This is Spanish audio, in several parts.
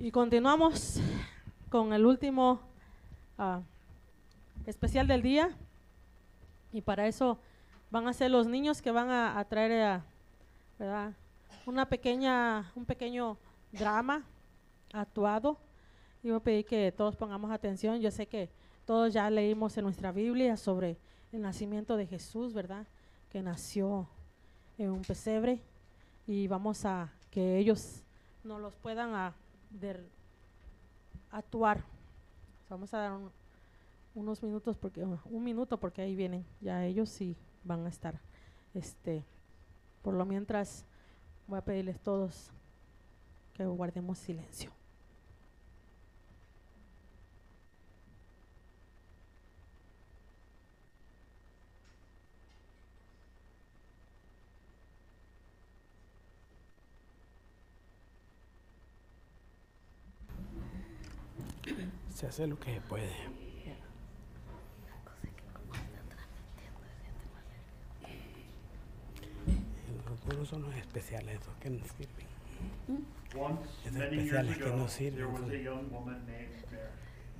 Y continuamos con el último ah, especial del día. Y para eso van a ser los niños que van a, traer eh, una pequeña, un pequeño drama actuado. Y voy a pedir que todos pongamos atención. Yo sé que todos ya leímos en nuestra Biblia sobre el nacimiento de Jesús, ¿verdad? Que nació en un pesebre. Y vamos a que ellos nos los puedan a- der- actuar. Vamos a dar un- unos minutos porque un minuto porque ahí vienen ya ellos sí van a estar este por lo mientras voy a pedirles todos que guardemos silencio Se hace lo que se puede. Los puros son los especiales, esos que nos sirven. Once, Es many years especiales que no sirven.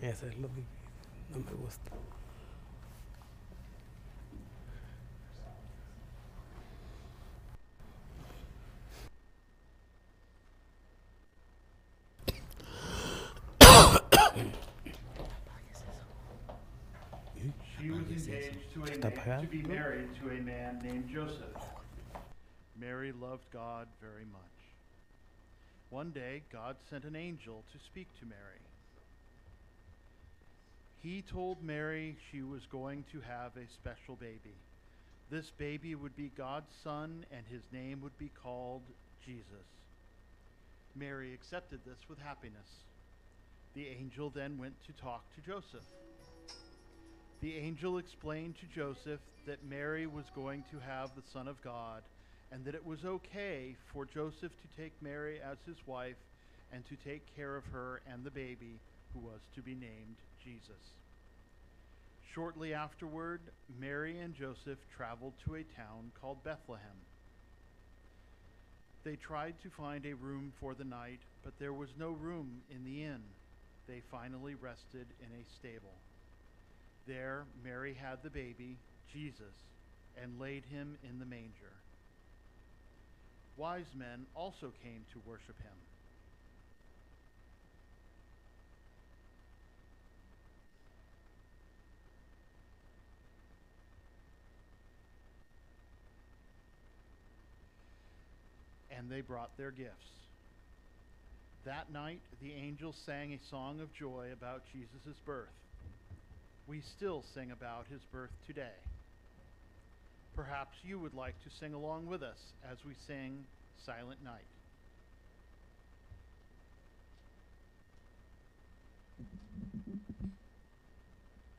Eso es lo que no me gusta. To a Está man, apagado. to be married to a man named Joseph. Mary loved God very much. One day, God sent an angel to speak to Mary. He told Mary she was going to have a special baby. This baby would be God's son, and his name would be called Jesus. Mary accepted this with happiness. The angel then went to talk to Joseph. The angel explained to Joseph that Mary was going to have the Son of God and that it was okay for Joseph to take Mary as his wife and to take care of her and the baby who was to be named Jesus. Shortly afterward, Mary and Joseph traveled to a town called Bethlehem. They tried to find a room for the night, but there was no room in the inn. They finally rested in a stable. There, Mary had the baby, Jesus, and laid him in the manger. Wise men also came to worship him. And they brought their gifts. That night, the angels sang a song of joy about Jesus' birth we still sing about his birth today. Perhaps you would like to sing along with us as we sing Silent Night.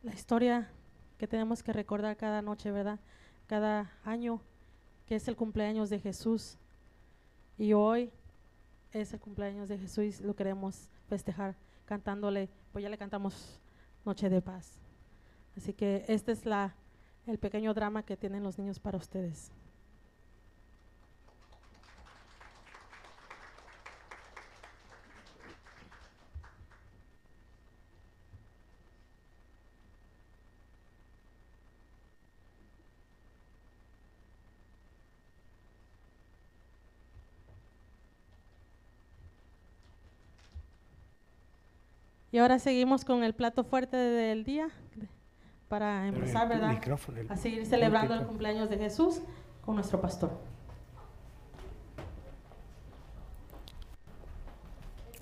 la historia que tenemos que recordar cada noche verdad cada año que es el cumpleaños de Jesús y hoy es el cumpleaños de Jesús lo queremos festejar cantándole pues ya le cantamos Noche de Paz Así que este es la, el pequeño drama que tienen los niños para ustedes. Y ahora seguimos con el plato fuerte del día para empezar, ¿verdad? micrófono, el- A seguir celebrando el cumpleaños de Jesús con nuestro pastor.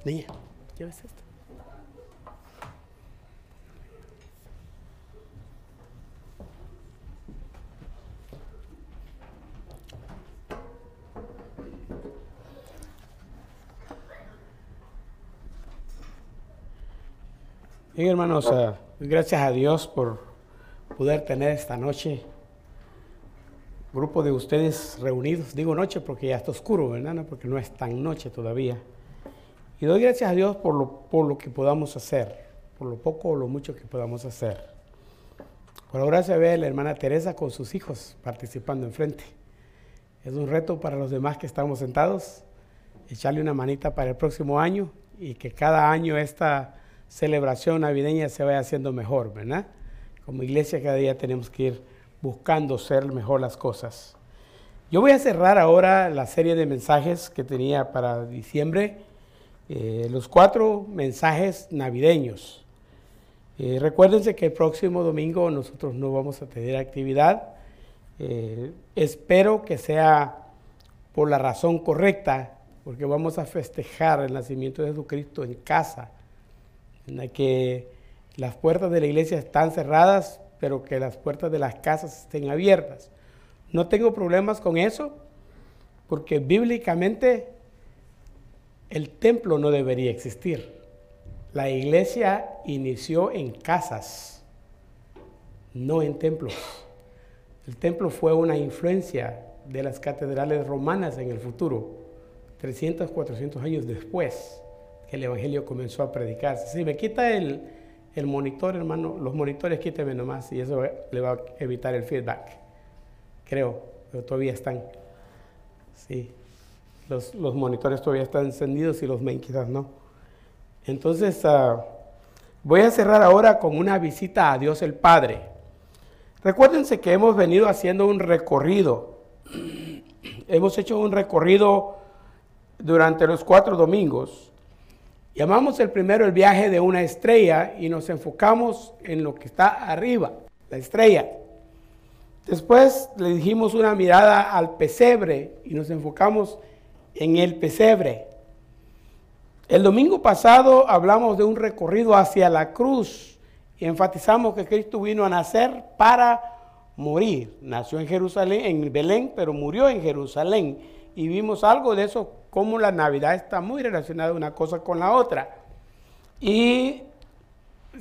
Niña, ¿llevas esto? Bien, hermanos, ah, gracias a Dios por poder tener esta noche grupo de ustedes reunidos. Digo noche porque ya está oscuro, ¿verdad? No, Porque no es tan noche todavía. Y doy gracias a Dios por lo, por lo que podamos hacer, por lo poco o lo mucho que podamos hacer. Por ahora se ve la hermana Teresa con sus hijos participando enfrente. Es un reto para los demás que estamos sentados, echarle una manita para el próximo año y que cada año esta celebración navideña se vaya haciendo mejor, ¿verdad? Como iglesia cada día tenemos que ir buscando ser mejor las cosas. Yo voy a cerrar ahora la serie de mensajes que tenía para diciembre, eh, los cuatro mensajes navideños. Eh, recuérdense que el próximo domingo nosotros no vamos a tener actividad. Eh, espero que sea por la razón correcta, porque vamos a festejar el nacimiento de Jesucristo en casa, en la que las puertas de la iglesia están cerradas, pero que las puertas de las casas estén abiertas. No tengo problemas con eso, porque bíblicamente el templo no debería existir. La iglesia inició en casas, no en templos. El templo fue una influencia de las catedrales romanas en el futuro, 300, 400 años después que el Evangelio comenzó a predicarse. Si me quita el, el monitor, hermano, los monitores quíteme nomás y eso le va a evitar el feedback creo, pero todavía están. Sí, los, monitores todavía están encendidos y los main quizás no. Entonces, ah, voy a cerrar ahora con una visita a Dios el Padre. Recuérdense que hemos venido haciendo un recorrido. hemos hecho un recorrido durante los cuatro domingos. Llamamos el primero el viaje de una estrella y nos enfocamos en lo que está arriba, la estrella. Después le dijimos una mirada al pesebre y nos enfocamos en el pesebre. El domingo pasado hablamos de un recorrido hacia la cruz y enfatizamos que Cristo vino a nacer para morir. Nació en Jerusalén, en Belén, pero murió en Jerusalén. Y vimos algo de eso, cómo la Navidad está muy relacionada una cosa con la otra. Y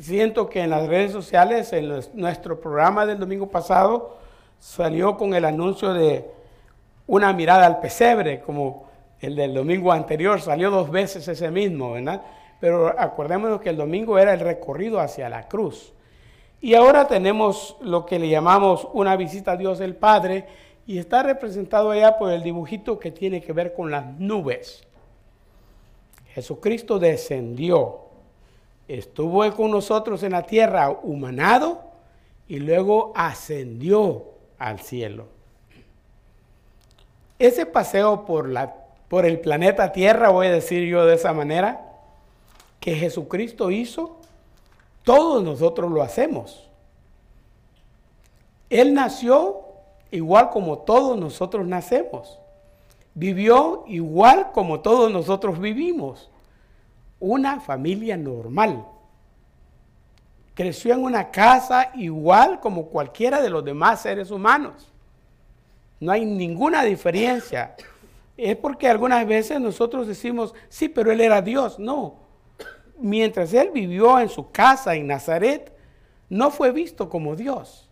siento que en las redes sociales, en nuestro programa del domingo pasado, salió con el anuncio de una mirada al pesebre, como el del domingo anterior, salió dos veces ese mismo, ¿verdad? Pero acordémonos que el domingo era el recorrido hacia la cruz. Y ahora tenemos lo que le llamamos una visita a Dios el Padre y está representado allá por el dibujito que tiene que ver con las nubes. Jesucristo descendió, estuvo con nosotros en la tierra humanado y luego ascendió al cielo. Ese paseo por, la, por el planeta Tierra, voy a decir yo de esa manera, que Jesucristo hizo, todos nosotros lo hacemos. Él nació igual como todos nosotros nacemos. Vivió igual como todos nosotros vivimos. Una familia normal creció en una casa igual como cualquiera de los demás seres humanos. No hay ninguna diferencia. Es porque algunas veces nosotros decimos, sí, pero él era Dios. No. Mientras él vivió en su casa en Nazaret, no fue visto como Dios.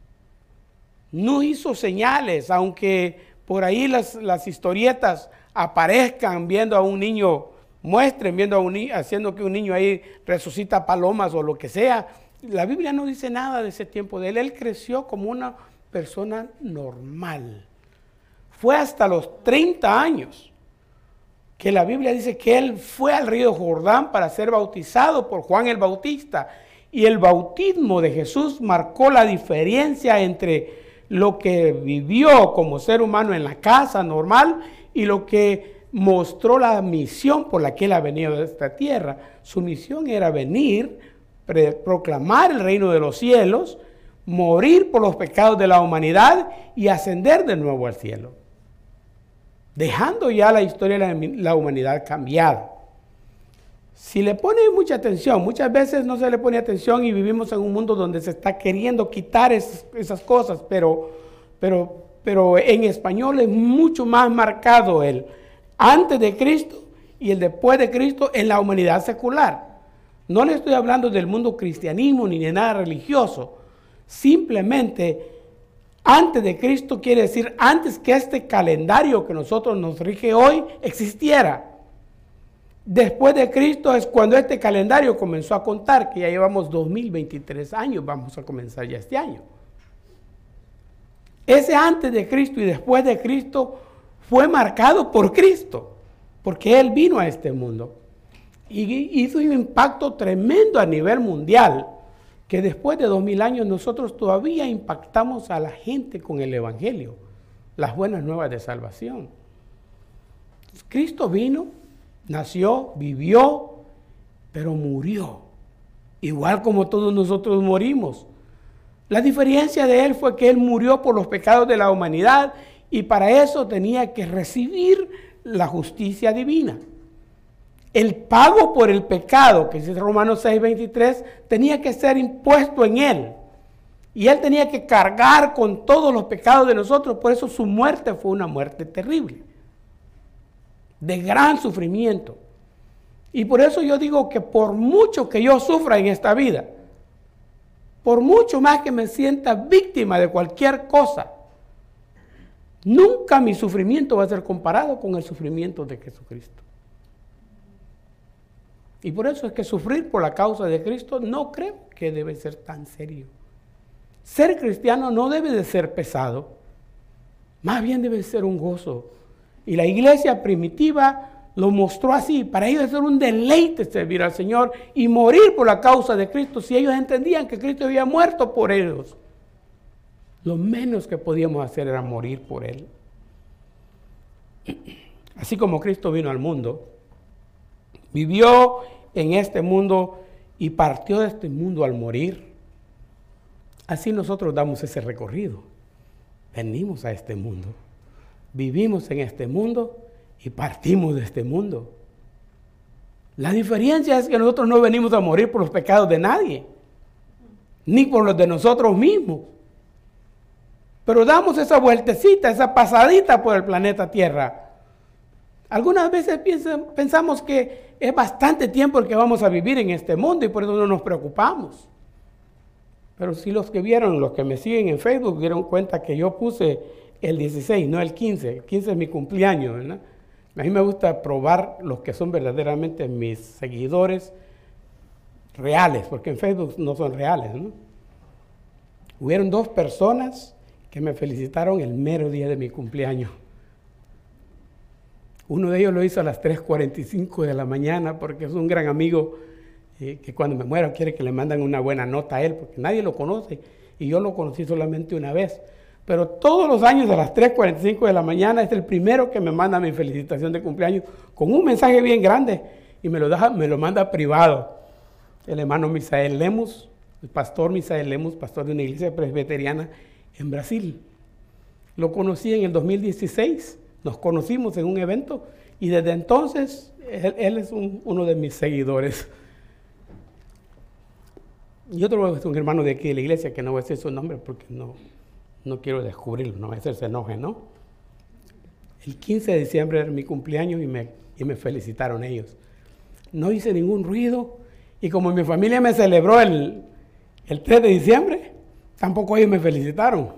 No hizo señales, aunque por ahí las, historietas aparezcan viendo a un niño, muestren viendo a un haciendo que un niño ahí resucita palomas o lo que sea la Biblia no dice nada de ese tiempo de él. Él creció como una persona normal. Fue hasta los 30 años que la Biblia dice que él fue al río Jordán para ser bautizado por Juan el Bautista. Y el bautismo de Jesús marcó la diferencia entre lo que vivió como ser humano en la casa normal y lo que mostró la misión por la que él ha venido a esta tierra. Su misión era venir proclamar el reino de los cielos, morir por los pecados de la humanidad y ascender de nuevo al cielo. Dejando ya la historia de la humanidad cambiada. Si le pone mucha atención, muchas veces no se le pone atención y vivimos en un mundo donde se está queriendo quitar esas, cosas, pero, pero, pero en español es mucho más marcado el antes de Cristo y el después de Cristo en la humanidad secular. No le estoy hablando del mundo cristianismo ni de nada religioso. Simplemente, antes de Cristo quiere decir antes que este calendario que nosotros nos rige hoy existiera. Después de Cristo es cuando este calendario comenzó a contar, que ya llevamos 2023 años, vamos a comenzar ya este año. Ese antes de Cristo y después de Cristo fue marcado por Cristo, porque Él vino a este mundo. Y hizo un impacto tremendo a nivel mundial, que después de dos mil años nosotros todavía impactamos a la gente con el Evangelio, las buenas nuevas de salvación. Cristo vino, nació, vivió, pero murió, igual como todos nosotros morimos. La diferencia de él fue que él murió por los pecados de la humanidad y para eso tenía que recibir la justicia divina. El pago por el pecado, que dice Romanos 6:23, tenía que ser impuesto en él. Y él tenía que cargar con todos los pecados de nosotros. Por eso su muerte fue una muerte terrible. De gran sufrimiento. Y por eso yo digo que por mucho que yo sufra en esta vida, por mucho más que me sienta víctima de cualquier cosa, nunca mi sufrimiento va a ser comparado con el sufrimiento de Jesucristo. Y por eso es que sufrir por la causa de Cristo no creo que debe ser tan serio. Ser cristiano no debe de ser pesado, más bien debe ser un gozo. Y la iglesia primitiva lo mostró así. Para ellos ser un deleite servir al Señor y morir por la causa de Cristo. Si ellos entendían que Cristo había muerto por ellos, lo menos que podíamos hacer era morir por Él. Así como Cristo vino al mundo, vivió en este mundo y partió de este mundo al morir. Así nosotros damos ese recorrido. Venimos a este mundo, vivimos en este mundo y partimos de este mundo. La diferencia es que nosotros no venimos a morir por los pecados de nadie, ni por los de nosotros mismos. Pero damos esa vueltecita, esa pasadita por el planeta Tierra algunas veces pensamos que es bastante tiempo el que vamos a vivir en este mundo y por eso no nos preocupamos. Pero si los que vieron, los que me siguen en Facebook, dieron cuenta que yo puse el 16, no el 15. El 15 es mi cumpleaños. A mí me gusta probar los que son verdaderamente mis seguidores reales, porque en Facebook no son reales. Hubieron dos personas que me felicitaron el mero día de mi cumpleaños. Uno de ellos lo hizo a las 3.45 de la mañana porque es un gran amigo eh, que cuando me muero quiere que le manden una buena nota a él porque nadie lo conoce y yo lo conocí solamente una vez. Pero todos los años a las 3.45 de la mañana es el primero que me manda mi felicitación de cumpleaños con un mensaje bien grande y me lo, deja, me lo manda privado. El hermano Misael Lemus, el pastor Misael Lemus, pastor de una iglesia presbiteriana en Brasil. Lo conocí en el 2016 nos conocimos en un evento y desde entonces él, es uno de mis seguidores. Y otro es un hermano de aquí de la iglesia que no voy a decir su nombre porque no, no quiero descubrirlo, no a hacerse enoje, ¿no? El 15 de diciembre era mi cumpleaños y me, y me felicitaron ellos. No hice ningún ruido y como mi familia me celebró el, el 3 de diciembre, tampoco ellos me felicitaron.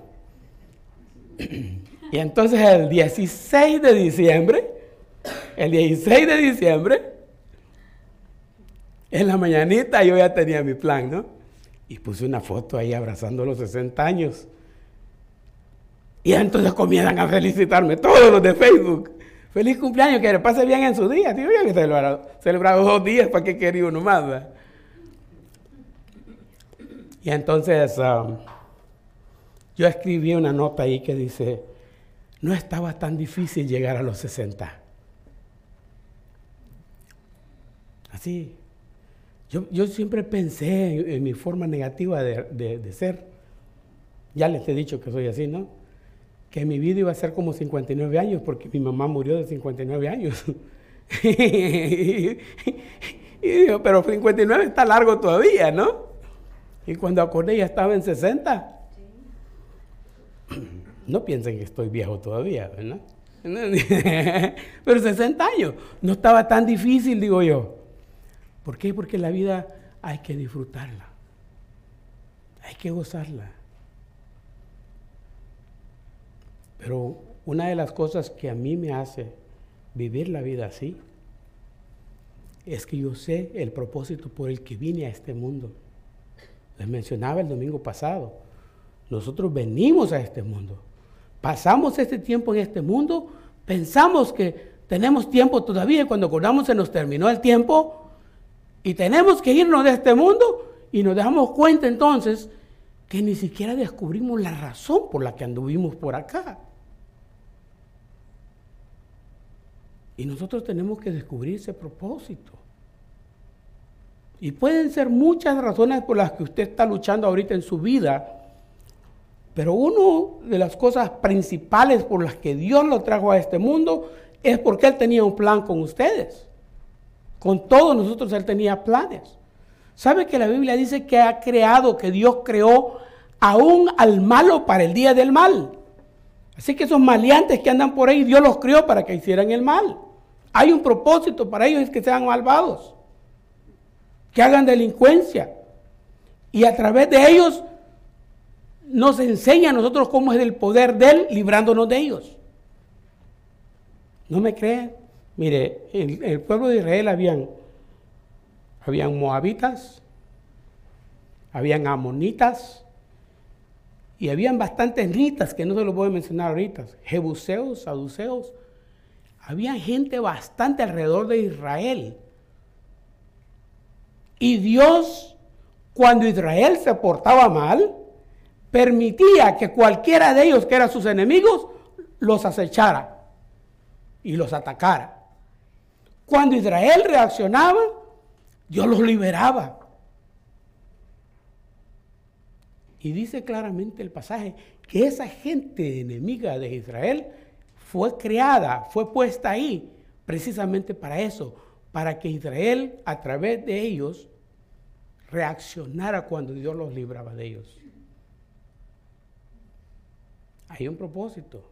Y entonces el 16 de diciembre, el 16 de diciembre, en la mañanita yo ya tenía mi plan, ¿no? Y puse una foto ahí abrazando los 60 años. Y entonces comienzan a felicitarme todos los de Facebook. Feliz cumpleaños, que le pase bien en su día. Tío, ya que celebrado, celebrado dos días, ¿para qué quería uno más? Y entonces um, yo escribí una nota ahí que dice, no estaba tan difícil llegar a los 60. Así. Yo, siempre pensé en, mi forma negativa de, ser. Ya les he dicho que soy así, ¿no? Que mi vida iba a ser como 59 años porque mi mamá murió de 59 años. y digo, pero 59 está largo todavía, ¿no? Y cuando acordé ya estaba en 60. No piensen que estoy viejo todavía, ¿verdad? Pero 60 años, no estaba tan difícil, digo yo. ¿Por qué? Porque la vida hay que disfrutarla. Hay que gozarla. Pero una de las cosas que a mí me hace vivir la vida así es que yo sé el propósito por el que vine a este mundo. Les mencionaba el domingo pasado. Nosotros venimos a este mundo pasamos este tiempo en este mundo, pensamos que tenemos tiempo todavía y cuando acordamos se nos terminó el tiempo Y tenemos que irnos de este mundo y nos damos cuenta entonces que ni siquiera descubrimos la razón por la que anduvimos por acá. Y nosotros tenemos que descubrir ese propósito. Y pueden ser muchas razones por las que usted está luchando ahorita en su vida, pero una de las cosas principales por las que Dios lo trajo a este mundo es porque Él tenía un plan con ustedes. Con todos nosotros Él tenía planes. ¿Sabe que la Biblia dice que ha creado, que Dios creó aún al malo para el día del mal? Así que esos maleantes que andan por ahí, Dios los creó para que hicieran el mal. Hay un propósito para ellos, es que sean malvados, que hagan delincuencia. Y a través de ellos nos enseña a nosotros cómo es el poder de Él librándonos de ellos. ¿No me creen? Mire, en el pueblo de Israel habían, habían moabitas, habían amonitas y habían bastantes nitas que no se los voy a mencionar ahorita, jebuseos, saduceos. Había gente bastante alrededor de Israel. Y Dios, cuando Israel se portaba mal, permitía que cualquiera de ellos que eran sus enemigos los acechara y los atacara. Cuando Israel reaccionaba, Dios los liberaba. Y dice claramente el pasaje que esa gente enemiga de Israel fue creada, fue puesta ahí precisamente para eso, para que Israel a través de ellos reaccionara cuando Dios los libraba de ellos. Hay un propósito.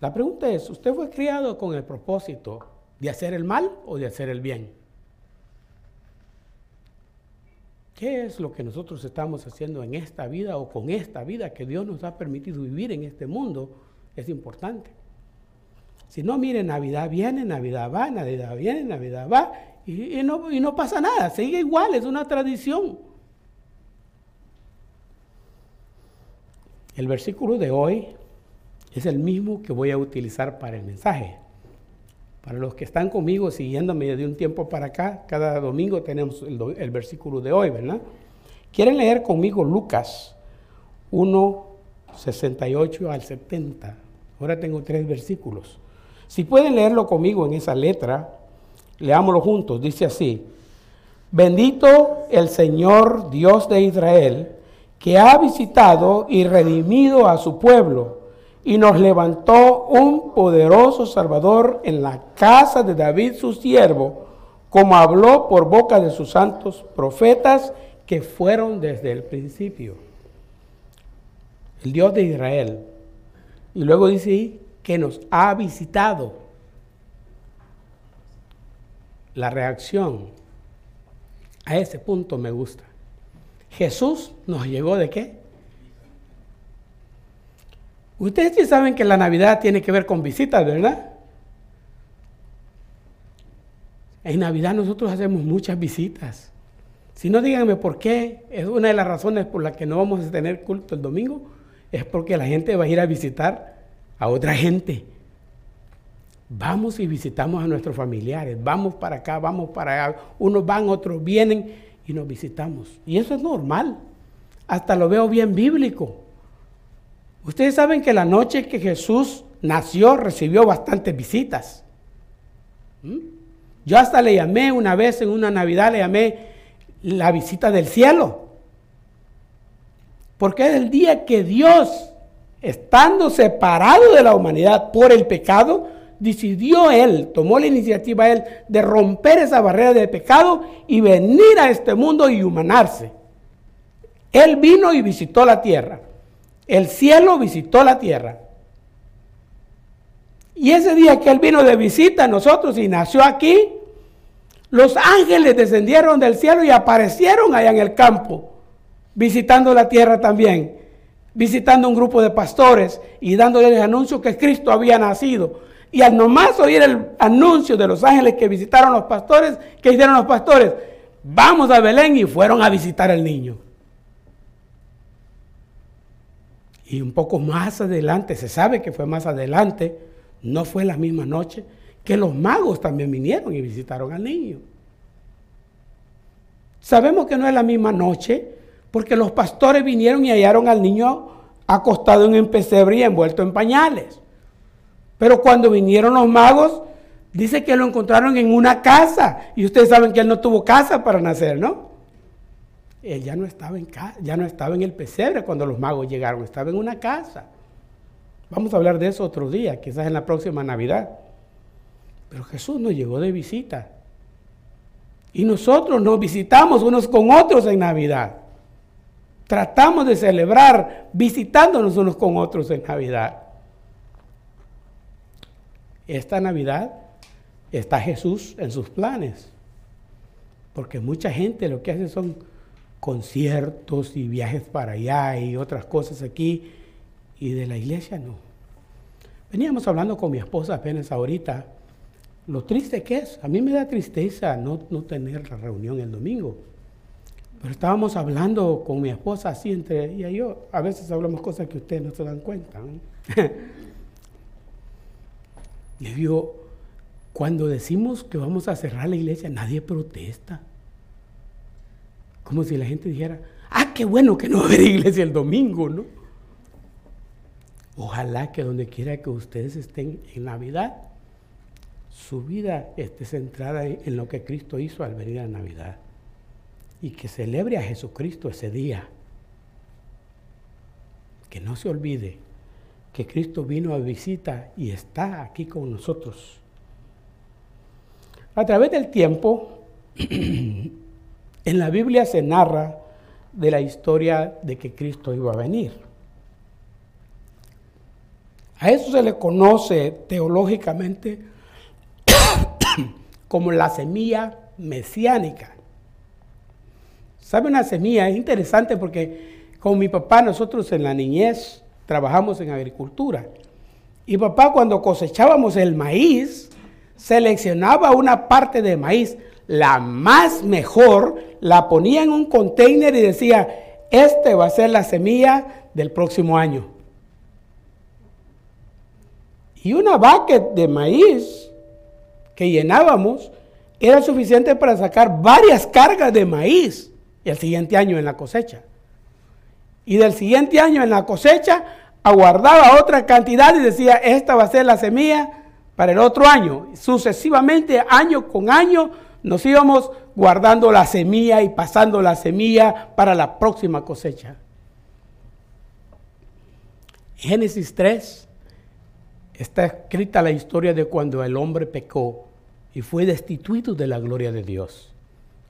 La pregunta es, ¿usted fue criado con el propósito de hacer el mal o de hacer el bien? ¿Qué es lo que nosotros estamos haciendo en esta vida o con esta vida que Dios nos ha permitido vivir en este mundo? Es importante. Si no, mire, Navidad viene, Navidad va, Navidad viene, Navidad va, y, no, y no pasa nada, sigue igual, es una tradición. El versículo de hoy es el mismo que voy a utilizar para el mensaje. Para los que están conmigo siguiéndome de un tiempo para acá, cada domingo tenemos el, versículo de hoy, ¿verdad? ¿Quieren leer conmigo Lucas 1, 68 al 70? Ahora tengo tres versículos. Si pueden leerlo conmigo en esa letra, leámoslo juntos. Dice así, bendito el Señor Dios de Israel, que ha visitado y redimido a su pueblo y nos levantó un poderoso Salvador en la casa de David su siervo, como habló por boca de sus santos profetas que fueron desde el principio. El Dios de Israel. Y luego dice que nos ha visitado. La reacción a ese punto me gusta. Jesús nos llegó de qué? Ustedes sí saben que la Navidad tiene que ver con visitas, ¿verdad? En Navidad nosotros hacemos muchas visitas. Si no, díganme por qué. Es una de las razones por las que no vamos a tener culto el domingo. Es porque la gente va a ir a visitar a otra gente. Vamos y visitamos a nuestros familiares. Vamos para acá, vamos para allá. Unos van, otros vienen y nos visitamos. Y eso es normal. Hasta lo veo bien bíblico. Ustedes saben que la noche que Jesús nació recibió bastantes visitas. ¿Mm? Yo hasta le llamé una vez en una Navidad, le llamé la visita del cielo. Porque es el día que Dios, estando separado de la humanidad por el pecado, decidió Él, tomó la iniciativa Él de romper esa barrera de pecado y venir a este mundo y humanarse. Él vino y visitó la tierra. El cielo visitó la tierra. Y ese día que Él vino de visita a nosotros y nació aquí, los ángeles descendieron del cielo y aparecieron allá en el campo, visitando la tierra también, visitando un grupo de pastores y dándoles el anuncio que Cristo había nacido. Y al nomás oír el anuncio de los ángeles que visitaron los pastores, ¿qué hicieron los pastores? Vamos a Belén y fueron a visitar al niño. Y un poco más adelante, se sabe que fue más adelante, no fue la misma noche, que los magos también vinieron y visitaron al niño. Sabemos que no es la misma noche, porque los pastores vinieron y hallaron al niño acostado en un pesebre y envuelto en pañales. Pero cuando vinieron los magos, dice que lo encontraron en una casa. Y ustedes saben que él no tuvo casa para nacer, ¿no? Él ya no estaba en casa, ya no estaba en el pesebre cuando los magos llegaron, estaba en una casa. Vamos a hablar de eso otro día, quizás en la próxima Navidad. Pero Jesús no llegó de visita. Y nosotros nos visitamos unos con otros en Navidad. Tratamos de celebrar visitándonos unos con otros en Navidad. Esta Navidad está Jesús en sus planes. Porque mucha gente lo que hace son conciertos y viajes para allá y otras cosas aquí. Y de la iglesia no. Veníamos hablando con mi esposa apenas ahorita lo triste que es. A mí me da tristeza no, no tener la reunión el domingo. Pero estábamos hablando con mi esposa así entre ella y yo. A veces hablamos cosas que ustedes no se dan cuenta. y digo, cuando decimos que vamos a cerrar la iglesia, nadie protesta. Como si la gente dijera, ah, qué bueno que no va a haber iglesia el domingo, ¿no? Ojalá que donde quiera que ustedes estén en Navidad, su vida esté centrada en lo que Cristo hizo al venir a Navidad y que celebre a Jesucristo ese día. Que no se olvide que Cristo vino a visita y está aquí con nosotros. A través del tiempo, en la Biblia se narra de la historia de que Cristo iba a venir. A eso se le conoce teológicamente como la semilla mesiánica. ¿Sabe una semilla? Es interesante porque con mi papá nosotros en la niñez trabajamos en agricultura. Y papá cuando cosechábamos el maíz, seleccionaba una parte de maíz, la más mejor, la ponía en un container y decía, este va a ser la semilla del próximo año. Y una bucket de maíz que llenábamos era suficiente para sacar varias cargas de maíz el siguiente año en la cosecha. Y del siguiente año en la cosecha aguardaba otra cantidad y decía, esta va a ser la semilla para el otro año. Sucesivamente, año con año, nos íbamos guardando la semilla y pasando la semilla para la próxima cosecha. Génesis 3 está escrita la historia de cuando el hombre pecó y fue destituido de la gloria de Dios.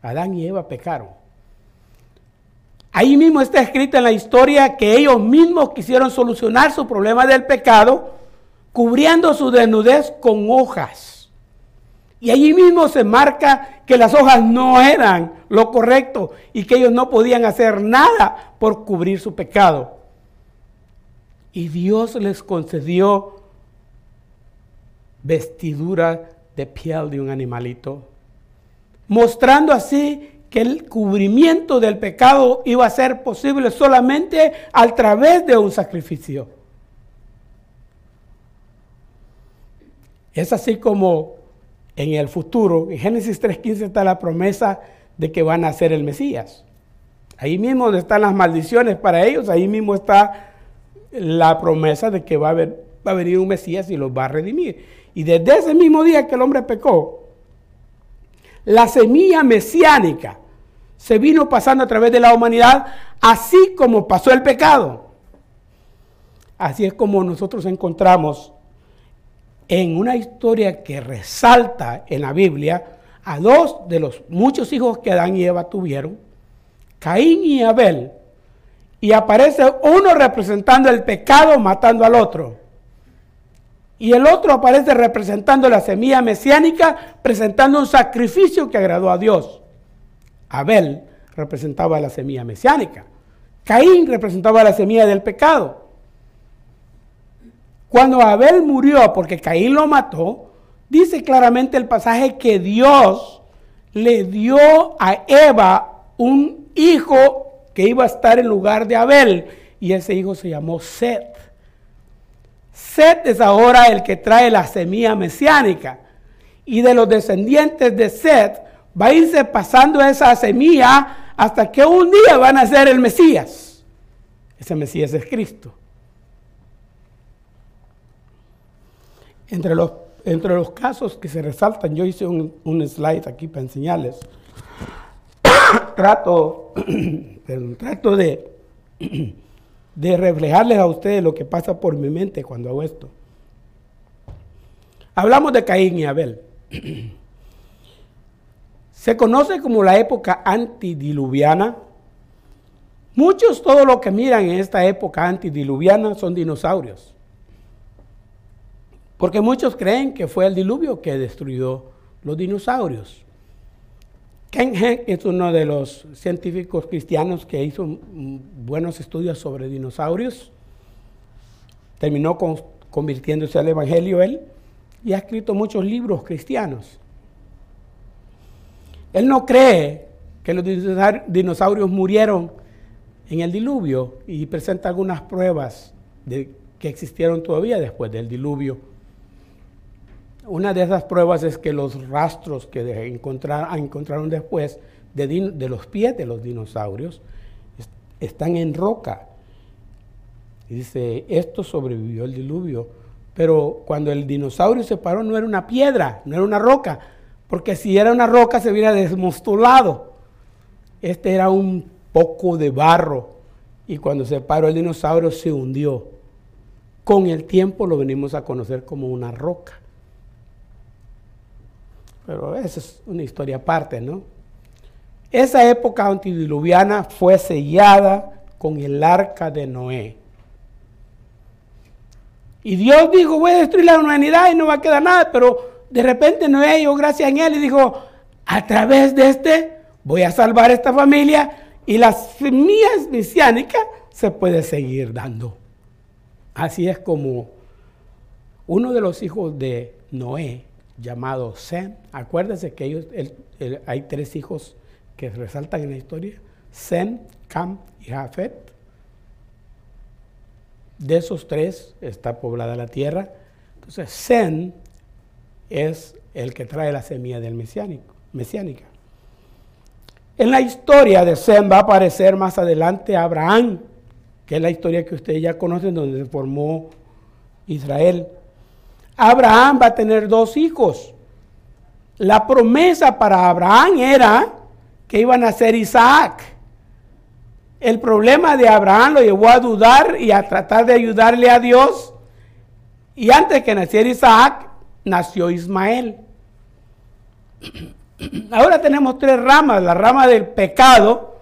Adán y Eva pecaron. Ahí mismo está escrita en la historia que ellos mismos quisieron solucionar su problema del pecado cubriendo su desnudez con hojas. Y allí mismo se marca que las hojas no eran lo correcto y que ellos no podían hacer nada por cubrir su pecado. Y Dios les concedió vestidura de piel de un animalito, mostrando así que el cubrimiento del pecado iba a ser posible solamente a través de un sacrificio. Es así como en el futuro, en Génesis 3.15 está la promesa de que van a ser el Mesías. Ahí mismo están las maldiciones para ellos, ahí mismo está la promesa de que va a, va a venir un Mesías y los va a redimir. Y desde ese mismo día que el hombre pecó, la semilla mesiánica se vino pasando a través de la humanidad, así como pasó el pecado. Así es como nosotros encontramos en una historia que resalta en la Biblia a dos de los muchos hijos que Adán y Eva tuvieron, Caín y Abel, y aparece uno representando el pecado matando al otro. Y el otro aparece representando la semilla mesiánica, presentando un sacrificio que agradó a Dios. Abel representaba la semilla mesiánica. Caín representaba la semilla del pecado. Cuando Abel murió porque Caín lo mató, dice claramente el pasaje que Dios le dio a Eva un hijo que iba a estar en lugar de Abel y ese hijo se llamó Seth. Seth es ahora el que trae la semilla mesiánica. Y de los descendientes de Seth va a irse pasando esa semilla hasta que un día van a ser el Mesías. Ese Mesías es Cristo. Entre los, entre los casos que se resaltan, yo hice un, un slide aquí para enseñarles. trato, trato de, de reflejarles a ustedes lo que pasa por mi mente cuando hago esto. Hablamos de Caín y Abel. Se conoce como la época antidiluviana. Muchos, todo lo que miran en esta época antidiluviana son dinosaurios. Porque muchos creen que fue el diluvio que destruyó los dinosaurios. Ken Henk es uno de los científicos cristianos que hizo buenos estudios sobre dinosaurios. Terminó convirtiéndose al Evangelio él y ha escrito muchos libros cristianos. Él no cree que los dinosaurios murieron en el diluvio y presenta algunas pruebas de que existieron todavía después del diluvio. Una de esas pruebas es que los rastros que encontraron después de, los pies de los dinosaurios están en roca. Y dice, esto sobrevivió el diluvio. Pero cuando el dinosaurio se paró no era una piedra, no era una roca, porque si era una roca se hubiera desmostulado. Este era un poco de barro y cuando se paró el dinosaurio se hundió. Con el tiempo lo venimos a conocer como una roca. Pero esa es una historia aparte, ¿no? Esa época antidiluviana fue sellada con el arca de Noé. Y Dios dijo, voy a destruir la humanidad y no va a quedar nada, pero de repente Noé dio gracias en él y dijo, a través de este voy a salvar esta familia y las semillas mesiánicas se puede seguir dando. Así es como uno de los hijos de Noé, llamado Sem, acuérdense que ellos, hay tres hijos que resaltan en la historia, Sem, Cam y Jafet. De esos tres está poblada la tierra. Entonces, Sem es el que trae la semilla del mesiánico, mesiánica. En la historia de Sem va a aparecer más adelante Abraham, que es la historia que ustedes ya conocen, donde se formó Israel. Abraham va a tener dos hijos. La promesa para Abraham era que iban a ser Isaac. El problema de Abraham lo llevó a dudar y a tratar de ayudarle a Dios. Y antes que naciera Isaac, nació Ismael. Ahora tenemos tres ramas, la rama del pecado,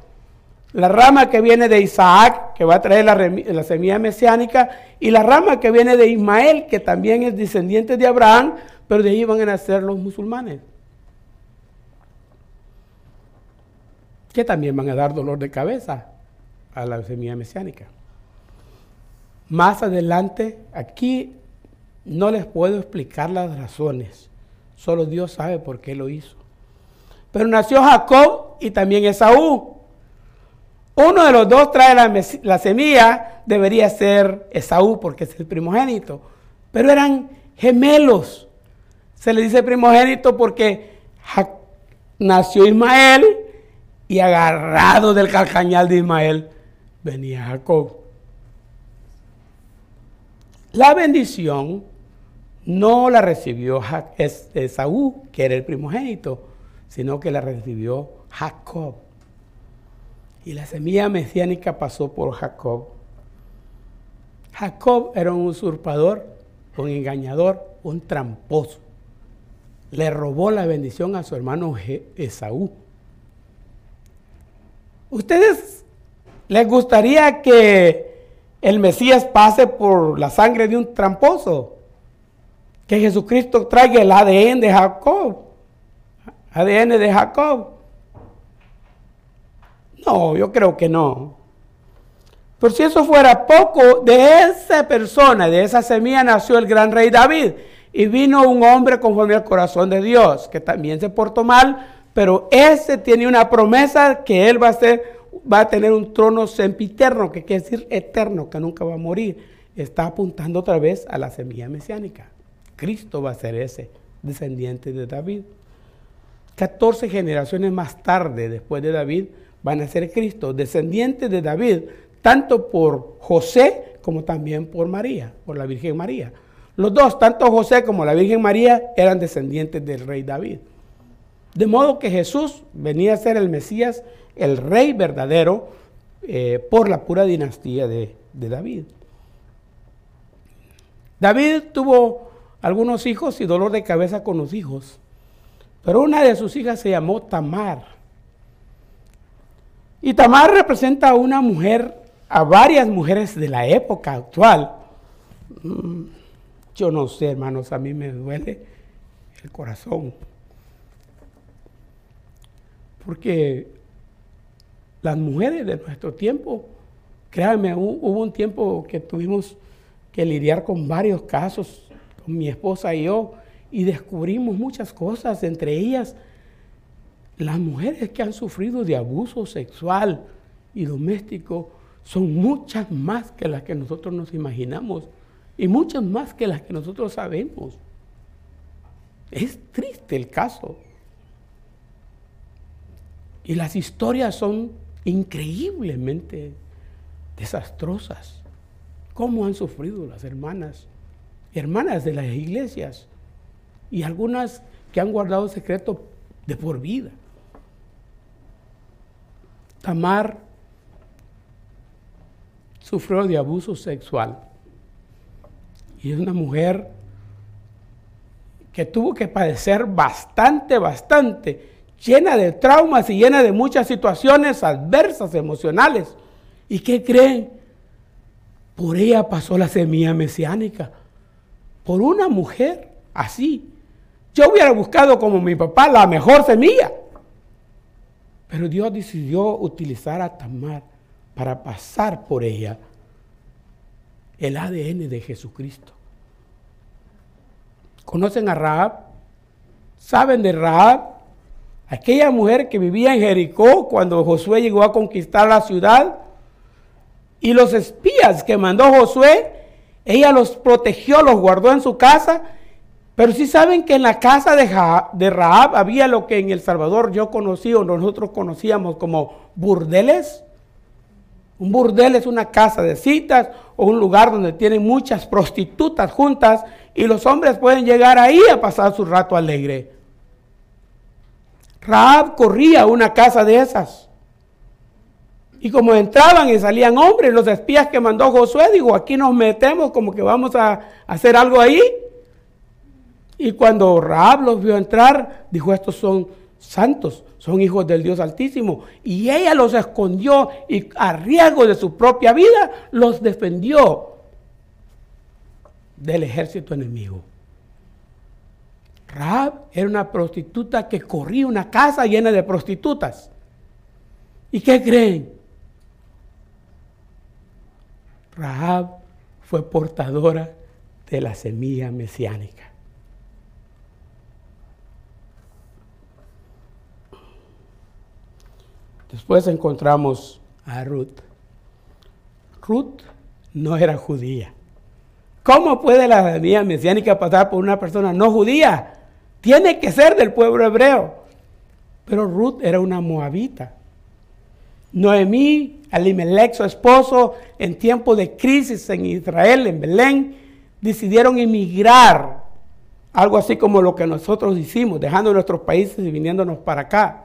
la rama que viene de Isaac, que va a traer la, semilla mesiánica, y la rama que viene de Ismael, que también es descendiente de Abraham, pero de ahí van a nacer los musulmanes. Que también van a dar dolor de cabeza a la semilla mesiánica. Más adelante, aquí no les puedo explicar las razones, solo Dios sabe por qué lo hizo. Pero nació Jacob y también Esaú. Uno de los dos trae la, semilla, debería ser Esaú porque es el primogénito. Pero eran gemelos. Se le dice primogénito porque nació Ismael y agarrado del calcañal de Ismael venía Jacob. La bendición no la recibió Esaú, que era el primogénito, sino que la recibió Jacob. Y la semilla mesiánica pasó por Jacob. Jacob era un usurpador, un engañador, un tramposo. Le robó la bendición a su hermano Esaú. ¿Ustedes les gustaría que el Mesías pase por la sangre de un tramposo? que Jesucristo traiga el ADN de Jacob. ADN de Jacob. No, yo creo que no. Por si eso fuera poco, de esa persona, de esa semilla nació el gran rey David. Y vino un hombre conforme al corazón de Dios, que también se portó mal, pero ese tiene una promesa que él va a ser, va a tener un trono sempiterno, que quiere decir eterno, que nunca va a morir. Está apuntando otra vez a la semilla mesiánica. Cristo va a ser ese descendiente de David. 14 generaciones más tarde, después de David, van a ser Cristo, descendientes de David, tanto por José como también por María, por la Virgen María. Los dos, tanto José como la Virgen María, eran descendientes del rey David. De modo que Jesús venía a ser el Mesías, el rey verdadero, eh, por la pura dinastía de, de David. David tuvo algunos hijos y dolor de cabeza con los hijos. Pero una de sus hijas se llamó Tamar. Y Tamar representa a una mujer, a varias mujeres de la época actual. Mm, yo no sé, hermanos, a mí me duele el corazón. Porque las mujeres de nuestro tiempo, créanme, hubo un tiempo que tuvimos que lidiar con varios casos, con mi esposa y yo, y descubrimos muchas cosas, entre ellas las mujeres que han sufrido de abuso sexual y doméstico son muchas más que las que nosotros nos imaginamos y muchas más que las que nosotros sabemos. Es triste el caso. Y las historias son increíblemente desastrosas. ¿Cómo han sufrido las hermanas? Hermanas de las iglesias y algunas que han guardado secreto de por vida. Tamar sufrió de abuso sexual y es una mujer que tuvo que padecer bastante, bastante, llena de traumas y llena de muchas situaciones adversas emocionales. ¿Y qué creen? Por ella pasó la semilla mesiánica, por una mujer así, yo hubiera buscado como mi papá la mejor semilla. Pero Dios decidió utilizar a Tamar para pasar por ella el ADN de Jesucristo. ¿Conocen a Raab? ¿Saben de Raab? Aquella mujer que vivía en Jericó cuando Josué llegó a conquistar la ciudad. Y los espías que mandó Josué, ella los protegió, los guardó en su casa pero si saben que en la casa de, de Rahab había lo que en El Salvador yo conocí o nosotros conocíamos como burdeles. Un burdel es una casa de citas o un lugar donde tienen muchas prostitutas juntas y los hombres pueden llegar ahí a pasar su rato alegre. Rahab corría a una casa de esas. Y como entraban y salían hombres, los espías que mandó Josué, digo, aquí nos metemos como que vamos a hacer algo ahí. Y cuando Raab los vio entrar, dijo, estos son santos, son hijos del Dios Altísimo. Y ella los escondió y a riesgo de su propia vida los defendió del ejército enemigo. Raab era una prostituta que corría una casa llena de prostitutas. ¿Y qué creen? Rahab fue portadora de la semilla mesiánica. Después encontramos a Ruth. Ruth no era judía. ¿Cómo puede la semilla mesiánica pasar por una persona no judía? Tiene que ser del pueblo hebreo. Pero Ruth era una moabita. Noemí, Alimelech, su esposo, en tiempo de crisis en Israel, en Belén, decidieron emigrar. Algo así como lo que nosotros hicimos, dejando nuestros países y viniéndonos para acá.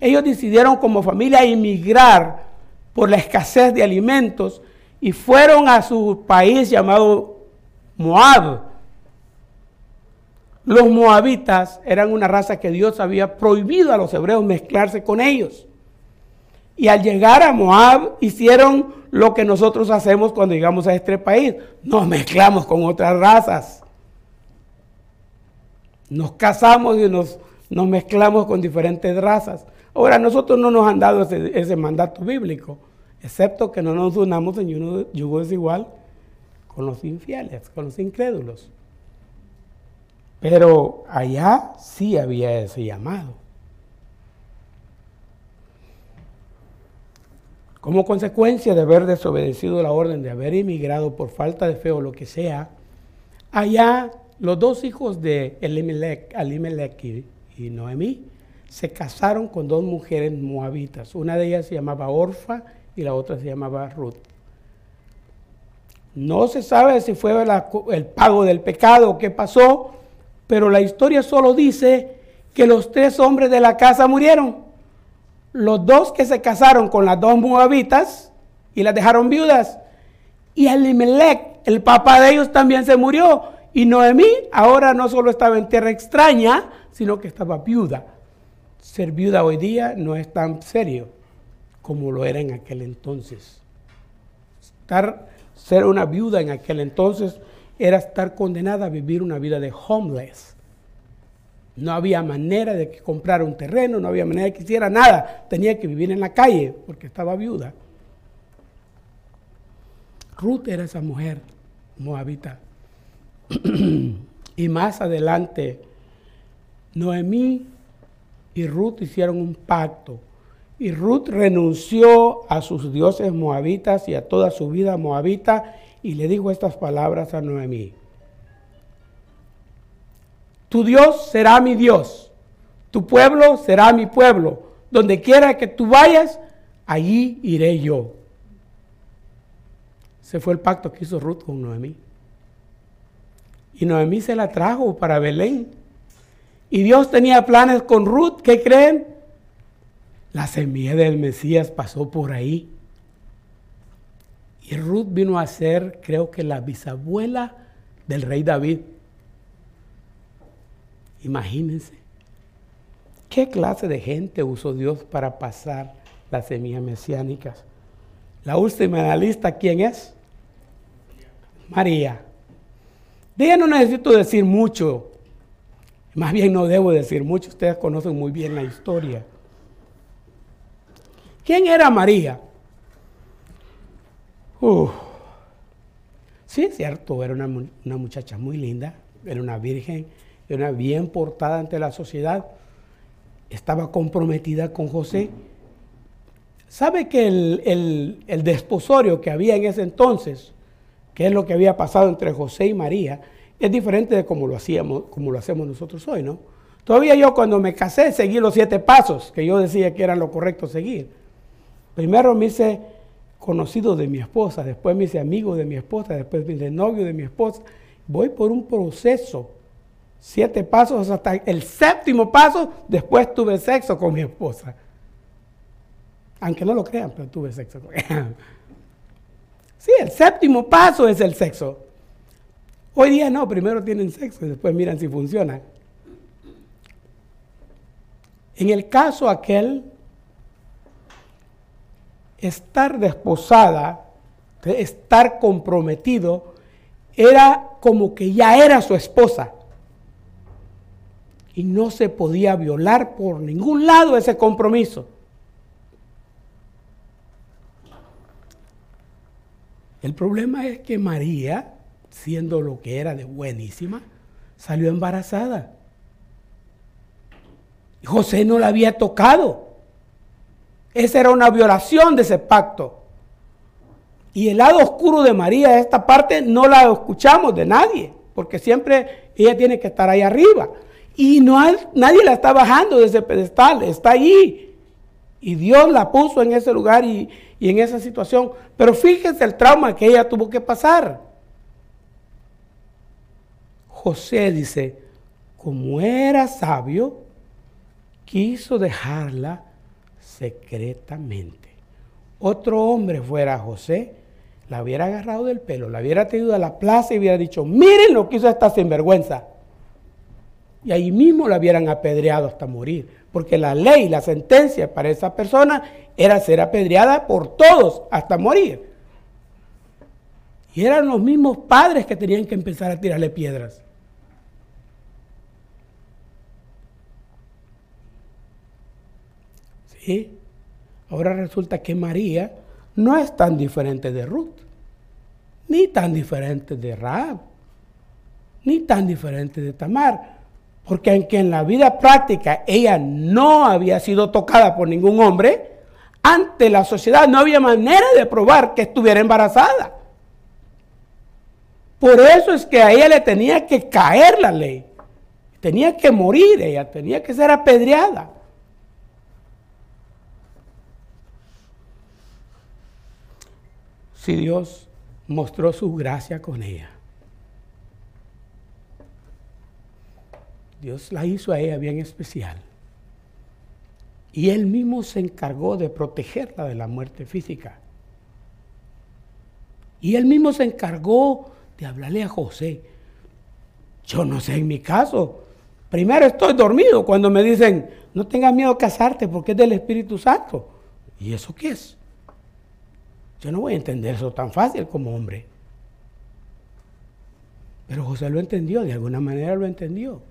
Ellos decidieron como familia emigrar por la escasez de alimentos y fueron a su país llamado Moab. Los moabitas eran una raza que Dios había prohibido a los hebreos mezclarse con ellos. Y al llegar a Moab hicieron lo que nosotros hacemos cuando llegamos a este país. Nos mezclamos con otras razas. Nos casamos y nos, nos mezclamos con diferentes razas. Ahora, nosotros no nos han dado ese, mandato bíblico, excepto que no nos unamos en yugo, yugo desigual con los infieles, con los incrédulos. Pero allá sí había ese llamado. Como consecuencia de haber desobedecido la orden de haber emigrado por falta de fe o lo que sea, allá los dos hijos de Elimelech, Elimelech y, y Noemí se casaron con dos mujeres moabitas. Una de ellas se llamaba Orfa y la otra se llamaba Ruth. No se sabe si fue el pago del pecado o qué pasó, pero la historia solo dice que los tres hombres de la casa murieron. Los dos que se casaron con las dos moabitas y las dejaron viudas. Y Elimelech, el papá de ellos, también se murió. Y Noemí ahora no solo estaba en tierra extraña, sino que estaba viuda. Ser viuda hoy día no es tan serio como lo era en aquel entonces. Estar, ser una viuda en aquel entonces era estar condenada a vivir una vida de homeless. No había manera de que comprara un terreno, no había manera de que hiciera nada. Tenía que vivir en la calle porque estaba viuda. Ruth era esa mujer moabita. y más adelante, Noemí y Ruth hicieron un pacto. Y Ruth renunció a sus dioses moabitas y a toda su vida moabita y le dijo estas palabras a Noemí. Tu Dios será mi Dios, tu pueblo será mi pueblo. Donde quiera que tú vayas, allí iré yo. Ese fue el pacto que hizo Ruth con Noemí. Y Noemí se la trajo para Belén. Y Dios tenía planes con Ruth, ¿qué creen? La semilla del Mesías pasó por ahí. Y Ruth vino a ser, creo que la bisabuela del rey David. Imagínense. ¿Qué clase de gente usó Dios para pasar las semillas mesiánicas? La última en la lista, ¿quién es? María. De ella no necesito decir mucho. Más bien no debo decir mucho. Ustedes conocen muy bien la historia. ¿Quién era María? Sí, es cierto, era una, una, muchacha muy linda, era una virgen, era bien portada ante la sociedad, estaba comprometida con José. ¿Sabe que el, el desposorio que había en ese entonces que es lo que había pasado entre José y María, es diferente de como lo, hacíamos, como lo hacemos nosotros hoy, ¿no? Todavía yo cuando me casé seguí los siete pasos que yo decía que eran lo correcto seguir. Primero me hice conocido de mi esposa, después me hice amigo de mi esposa, después me hice novio de mi esposa. Voy por un proceso, siete pasos hasta el séptimo paso, después tuve sexo con mi esposa. Aunque no lo crean, pero tuve sexo con ella. Sí, el séptimo paso es el sexo. Hoy día no, primero tienen sexo y después miran si funciona. En el caso aquel, estar desposada, estar comprometido, era como que ya era su esposa. Y no se podía violar por ningún lado ese compromiso. El problema es que María, siendo lo que era de buenísima, salió embarazada. José no la había tocado. Esa era una violación de ese pacto. Y el lado oscuro de María, esta parte, no la escuchamos de nadie, porque siempre ella tiene que estar ahí arriba. Y no nadie la está bajando de ese pedestal, está ahí. Y Dios la puso en ese lugar y, y en esa situación. Pero fíjense el trauma que ella tuvo que pasar. José dice, como era sabio, quiso dejarla secretamente. Otro hombre fuera José, la hubiera agarrado del pelo, la hubiera tenido a la plaza y hubiera dicho, miren lo que hizo esta sinvergüenza. Y ahí mismo la hubieran apedreado hasta morir, porque la ley, la sentencia para esa persona era ser apedreada por todos hasta morir. Y eran los mismos padres que tenían que empezar a tirarle piedras. ¿Sí? Ahora resulta que María no es tan diferente de Ruth, ni tan diferente de Raab, ni tan diferente de Tamar. Porque aunque en la vida práctica ella no había sido tocada por ningún hombre, ante la sociedad no había manera de probar que estuviera embarazada. Por eso es que a ella le tenía que caer la ley. tenía que morir, ella tenía que ser apedreada. Si Dios mostró su gracia con ella. Dios la hizo a ella bien especial. Y él mismo se encargó de protegerla de la muerte física. Y él mismo se encargó de hablarle a José. Yo no sé en mi caso. Primero estoy dormido cuando me dicen, no tengas miedo a casarte porque es del Espíritu Santo. ¿Y eso qué es? Yo no voy a entender eso tan fácil como hombre. Pero José lo entendió, de alguna manera lo entendió.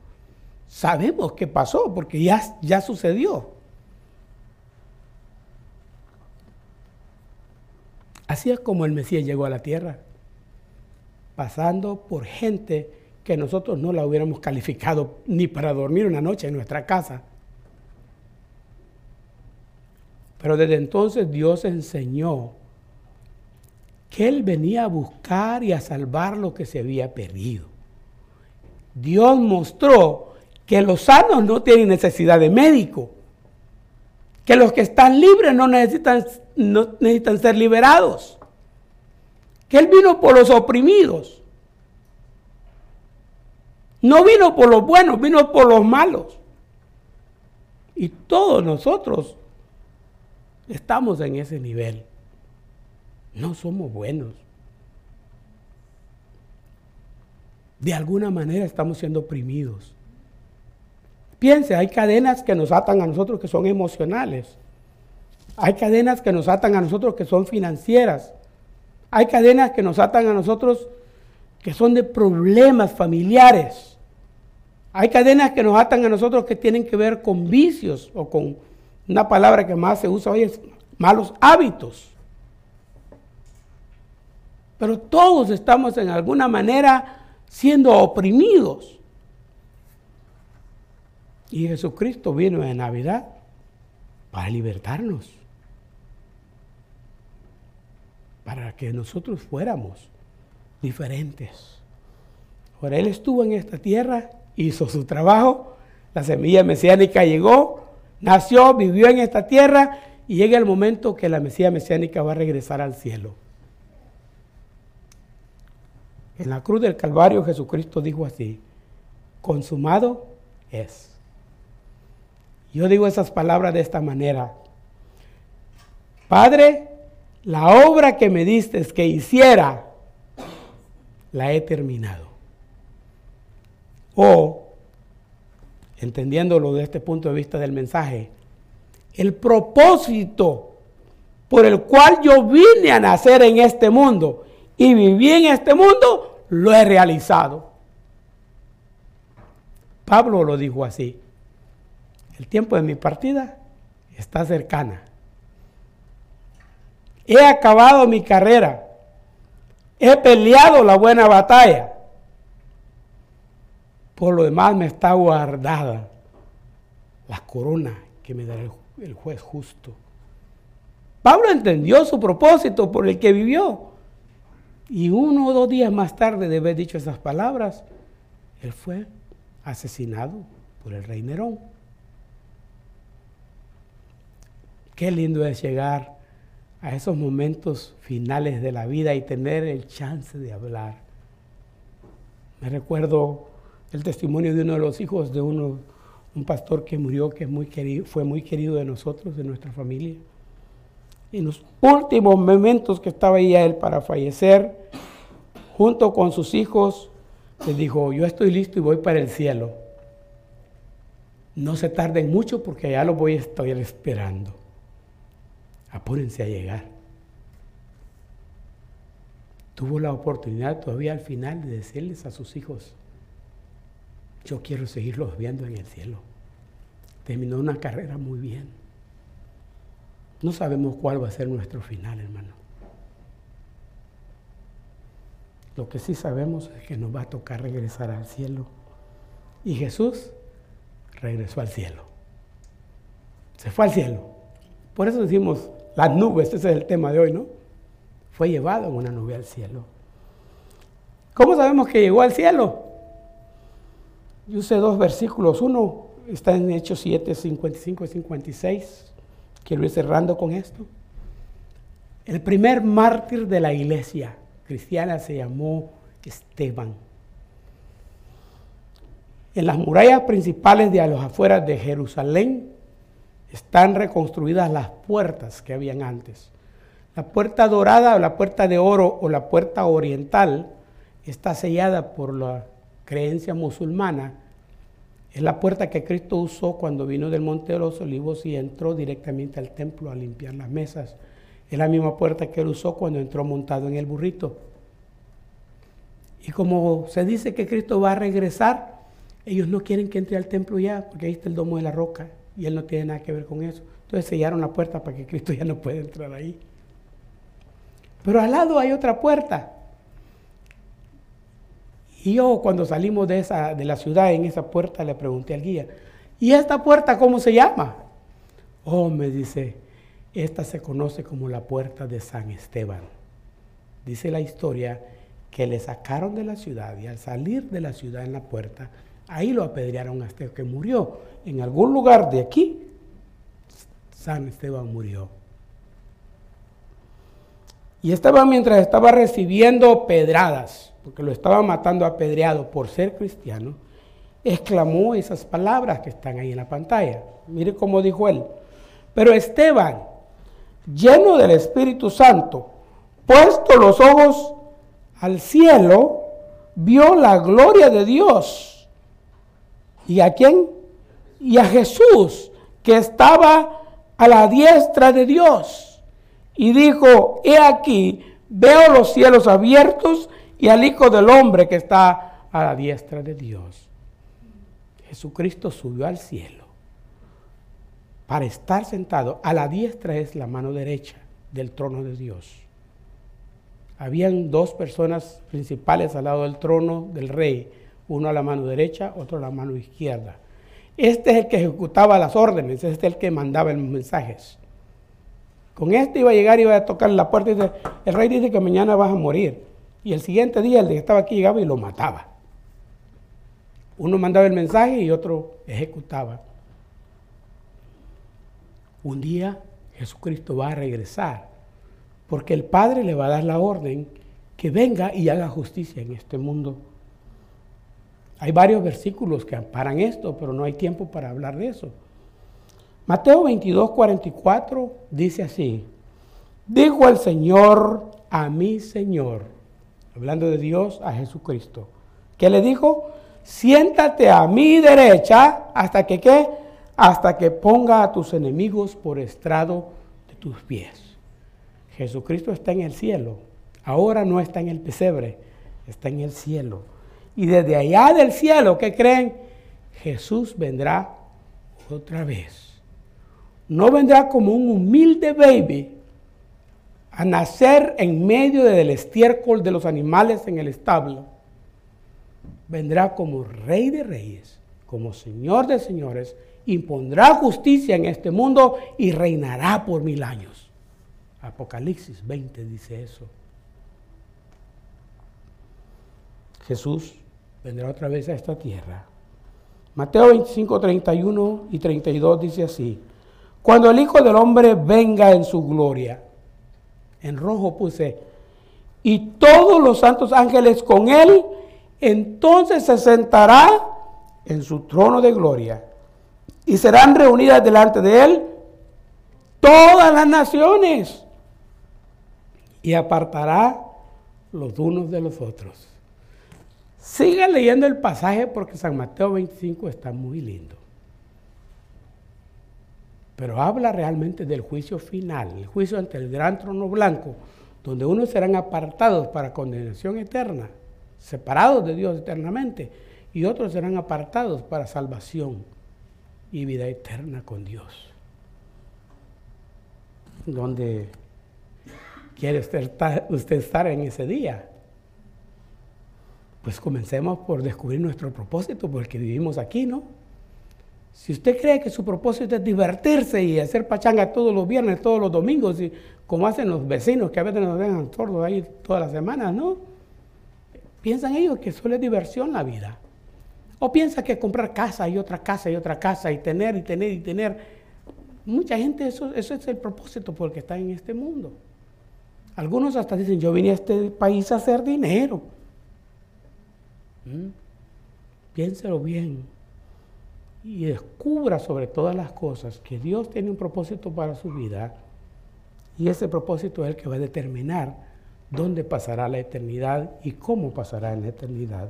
Sabemos qué pasó porque ya, ya sucedió. Así es como el Mesías llegó a la tierra, pasando por gente que nosotros no la hubiéramos calificado ni para dormir una noche en nuestra casa. Pero desde entonces Dios enseñó que Él venía a buscar y a salvar lo que se había perdido. Dios mostró que los sanos no tienen necesidad de médico, que los que están libres no necesitan, no necesitan ser liberados, que Él vino por los oprimidos. No vino por los buenos, vino por los malos. Y todos nosotros estamos en ese nivel. No somos buenos. De alguna manera estamos siendo oprimidos. Piense, hay cadenas que nos atan a nosotros que son emocionales. Hay cadenas que nos atan a nosotros que son financieras. Hay cadenas que nos atan a nosotros que son de problemas familiares. Hay cadenas que nos atan a nosotros que tienen que ver con vicios o con una palabra que más se usa hoy es malos hábitos. Pero todos estamos en alguna manera siendo oprimidos. Y Jesucristo vino en Navidad para libertarnos. Para que nosotros fuéramos diferentes. Ahora Él estuvo en esta tierra, hizo su trabajo, la semilla mesiánica llegó, nació, vivió en esta tierra y llega el momento que la Mesía mesiánica va a regresar al cielo. En la cruz del Calvario Jesucristo dijo así, consumado es. Yo digo esas palabras de esta manera. Padre, la obra que me diste que hiciera, la he terminado. O, entendiéndolo de este punto de vista del mensaje, el propósito por el cual yo vine a nacer en este mundo y viví en este mundo, lo he realizado. Pablo lo dijo así. El tiempo de mi partida está cercana. He acabado mi carrera. He peleado la buena batalla. Por lo demás me está guardada la corona que me dará el juez justo. Pablo entendió su propósito por el que vivió. Y uno o dos días más tarde de haber dicho esas palabras, él fue asesinado por el rey Nerón. Qué lindo es llegar a esos momentos finales de la vida y tener el chance de hablar. Me recuerdo el testimonio de uno de los hijos de uno, un pastor que murió, que fue muy querido de nosotros, de nuestra familia. En los últimos momentos que estaba ahí a él para fallecer, junto con sus hijos, le dijo, yo estoy listo y voy para el cielo. No se tarden mucho porque ya lo voy a estar esperando apúrense a llegar. Tuvo la oportunidad todavía al final de decirles a sus hijos, yo quiero seguirlos viendo en el cielo. Terminó una carrera muy bien. No sabemos cuál va a ser nuestro final, hermano. Lo que sí sabemos es que nos va a tocar regresar al cielo. Y Jesús regresó al cielo. Se fue al cielo. Por eso decimos, las nubes, ese es el tema de hoy, ¿no? Fue llevado en una nube al cielo. ¿Cómo sabemos que llegó al cielo? Yo usé dos versículos. Uno está en Hechos 7, 55 y 56. Quiero ir cerrando con esto. El primer mártir de la iglesia cristiana se llamó Esteban. En las murallas principales de a los afueras de Jerusalén están reconstruidas las puertas que habían antes. La puerta dorada o la puerta de oro o la puerta oriental está sellada por la creencia musulmana. Es la puerta que Cristo usó cuando vino del Monte de los Olivos y entró directamente al templo a limpiar las mesas. Es la misma puerta que él usó cuando entró montado en el burrito. Y como se dice que Cristo va a regresar, ellos no quieren que entre al templo ya, porque ahí está el domo de la roca y él no tiene nada que ver con eso. Entonces sellaron la puerta para que Cristo ya no pueda entrar ahí. Pero al lado hay otra puerta. Y yo cuando salimos de, esa, de la ciudad en esa puerta le pregunté al guía, ¿y esta puerta cómo se llama? Oh, me dice, esta se conoce como la puerta de San Esteban. Dice la historia que le sacaron de la ciudad y al salir de la ciudad en la puerta, ahí lo apedrearon hasta que murió. En algún lugar de aquí, San Esteban murió. Y Esteban mientras estaba recibiendo pedradas, porque lo estaba matando apedreado por ser cristiano, exclamó esas palabras que están ahí en la pantalla. Mire cómo dijo él. Pero Esteban, lleno del Espíritu Santo, puesto los ojos al cielo, vio la gloria de Dios. ¿Y a quién? Y a Jesús, que estaba a la diestra de Dios. Y dijo, he aquí, veo los cielos abiertos y al Hijo del Hombre que está a la diestra de Dios. Jesucristo subió al cielo para estar sentado. A la diestra es la mano derecha del trono de Dios. Habían dos personas principales al lado del trono del rey, uno a la mano derecha, otro a la mano izquierda. Este es el que ejecutaba las órdenes, este es el que mandaba los mensajes. Con este iba a llegar y iba a tocar la puerta y dice, el rey dice que mañana vas a morir. Y el siguiente día el que estaba aquí llegaba y lo mataba. Uno mandaba el mensaje y otro ejecutaba. Un día Jesucristo va a regresar porque el Padre le va a dar la orden que venga y haga justicia en este mundo. Hay varios versículos que amparan esto, pero no hay tiempo para hablar de eso. Mateo 22, 44 dice así, dijo el Señor a mi Señor, hablando de Dios a Jesucristo, que le dijo, siéntate a mi derecha hasta que qué, hasta que ponga a tus enemigos por estrado de tus pies. Jesucristo está en el cielo, ahora no está en el pesebre, está en el cielo. Y desde allá del cielo, ¿qué creen? Jesús vendrá otra vez. No vendrá como un humilde baby a nacer en medio del estiércol de los animales en el establo. Vendrá como rey de reyes, como señor de señores, impondrá justicia en este mundo y reinará por mil años. Apocalipsis 20 dice eso. Jesús vendrá otra vez a esta tierra. Mateo 25, 31 y 32 dice así. Cuando el Hijo del Hombre venga en su gloria, en rojo puse, y todos los santos ángeles con él, entonces se sentará en su trono de gloria y serán reunidas delante de él todas las naciones y apartará los unos de los otros. Siga leyendo el pasaje porque San Mateo 25 está muy lindo. Pero habla realmente del juicio final, el juicio ante el gran trono blanco, donde unos serán apartados para condenación eterna, separados de Dios eternamente, y otros serán apartados para salvación y vida eterna con Dios. ¿Dónde quiere usted estar en ese día? Pues comencemos por descubrir nuestro propósito, porque vivimos aquí, ¿no? Si usted cree que su propósito es divertirse y hacer pachanga todos los viernes, todos los domingos, y como hacen los vecinos que a veces nos dejan sordos ahí todas las semanas, ¿no? Piensan ellos que solo es diversión la vida. O piensa que comprar casa y otra casa y otra casa y tener y tener y tener. Mucha gente, eso, eso es el propósito por el que está en este mundo. Algunos hasta dicen, yo vine a este país a hacer dinero. ¿Mm? Piénselo bien y descubra sobre todas las cosas que Dios tiene un propósito para su vida y ese propósito es el que va a determinar dónde pasará la eternidad y cómo pasará en la eternidad.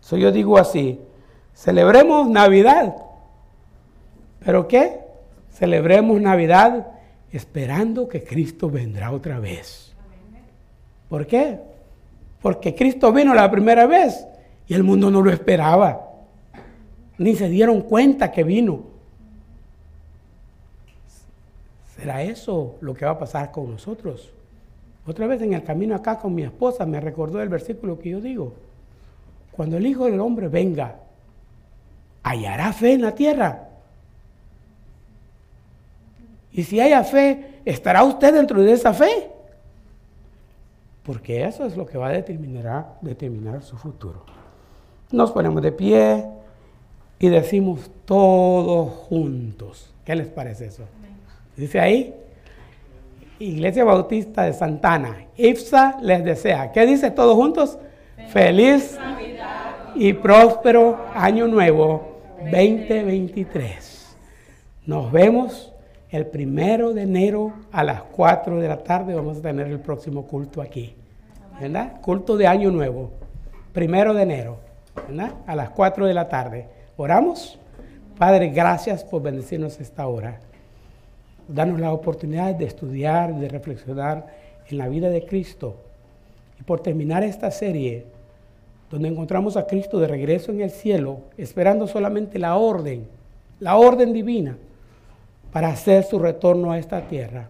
So yo digo así, celebremos Navidad. ¿Pero qué? Celebremos Navidad esperando que Cristo vendrá otra vez. ¿Por qué? Porque Cristo vino la primera vez y el mundo no lo esperaba. Ni se dieron cuenta que vino. ¿Será eso lo que va a pasar con nosotros? Otra vez en el camino acá con mi esposa me recordó el versículo que yo digo. Cuando el Hijo del Hombre venga, ¿hallará fe en la tierra? Y si haya fe, ¿estará usted dentro de esa fe? Porque eso es lo que va a determinar, determinar su futuro. Nos ponemos de pie y decimos todos juntos. ¿Qué les parece eso? Dice ahí, Iglesia Bautista de Santana, IFSA les desea. ¿Qué dice todos juntos? Feliz, y próspero año nuevo 2023. Nos vemos el primero de enero a las 4 de la tarde. Vamos a tener el próximo culto aquí. ¿Verdad? Culto de año nuevo. Primero de enero. ¿Verdad? A las 4 de la tarde. Oramos. Padre, gracias por bendecirnos esta hora. Danos la oportunidad de estudiar, de reflexionar en la vida de Cristo. Y por terminar esta serie, donde encontramos a Cristo de regreso en el cielo, esperando solamente la orden, la orden divina, para hacer su retorno a esta tierra,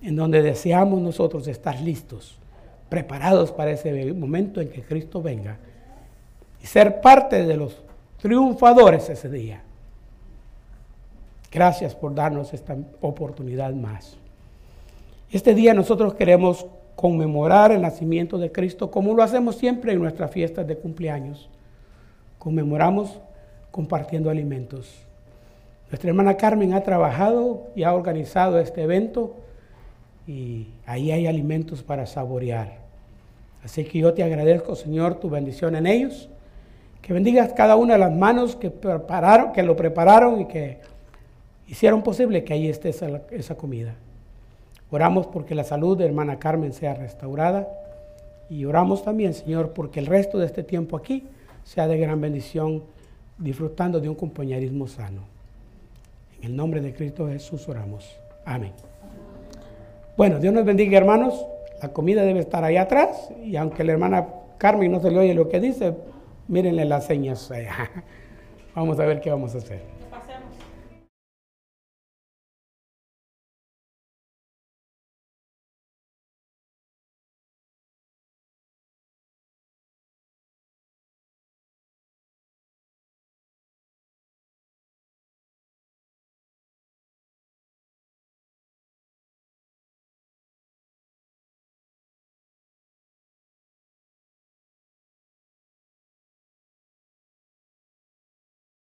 en donde deseamos nosotros estar listos, preparados para ese momento en que Cristo venga y ser parte de los triunfadores ese día. Gracias por darnos esta oportunidad más. Este día nosotros queremos conmemorar el nacimiento de Cristo como lo hacemos siempre en nuestras fiestas de cumpleaños. Conmemoramos compartiendo alimentos. Nuestra hermana Carmen ha trabajado y ha organizado este evento y ahí hay alimentos para saborear. Así que yo te agradezco, Señor, tu bendición en ellos que bendigas cada una de las manos que, prepararon, que lo prepararon y que hicieron posible que ahí esté esa, comida. Oramos porque la salud de hermana Carmen sea restaurada y oramos también, Señor, porque el resto de este tiempo aquí sea de gran bendición, disfrutando de un compañerismo sano. En el nombre de Cristo Jesús oramos. Amén. Bueno, Dios nos bendiga, hermanos. La comida debe estar ahí atrás y aunque la hermana Carmen no se le oye lo que dice, Mírenle las señas. Vamos a ver qué vamos a hacer.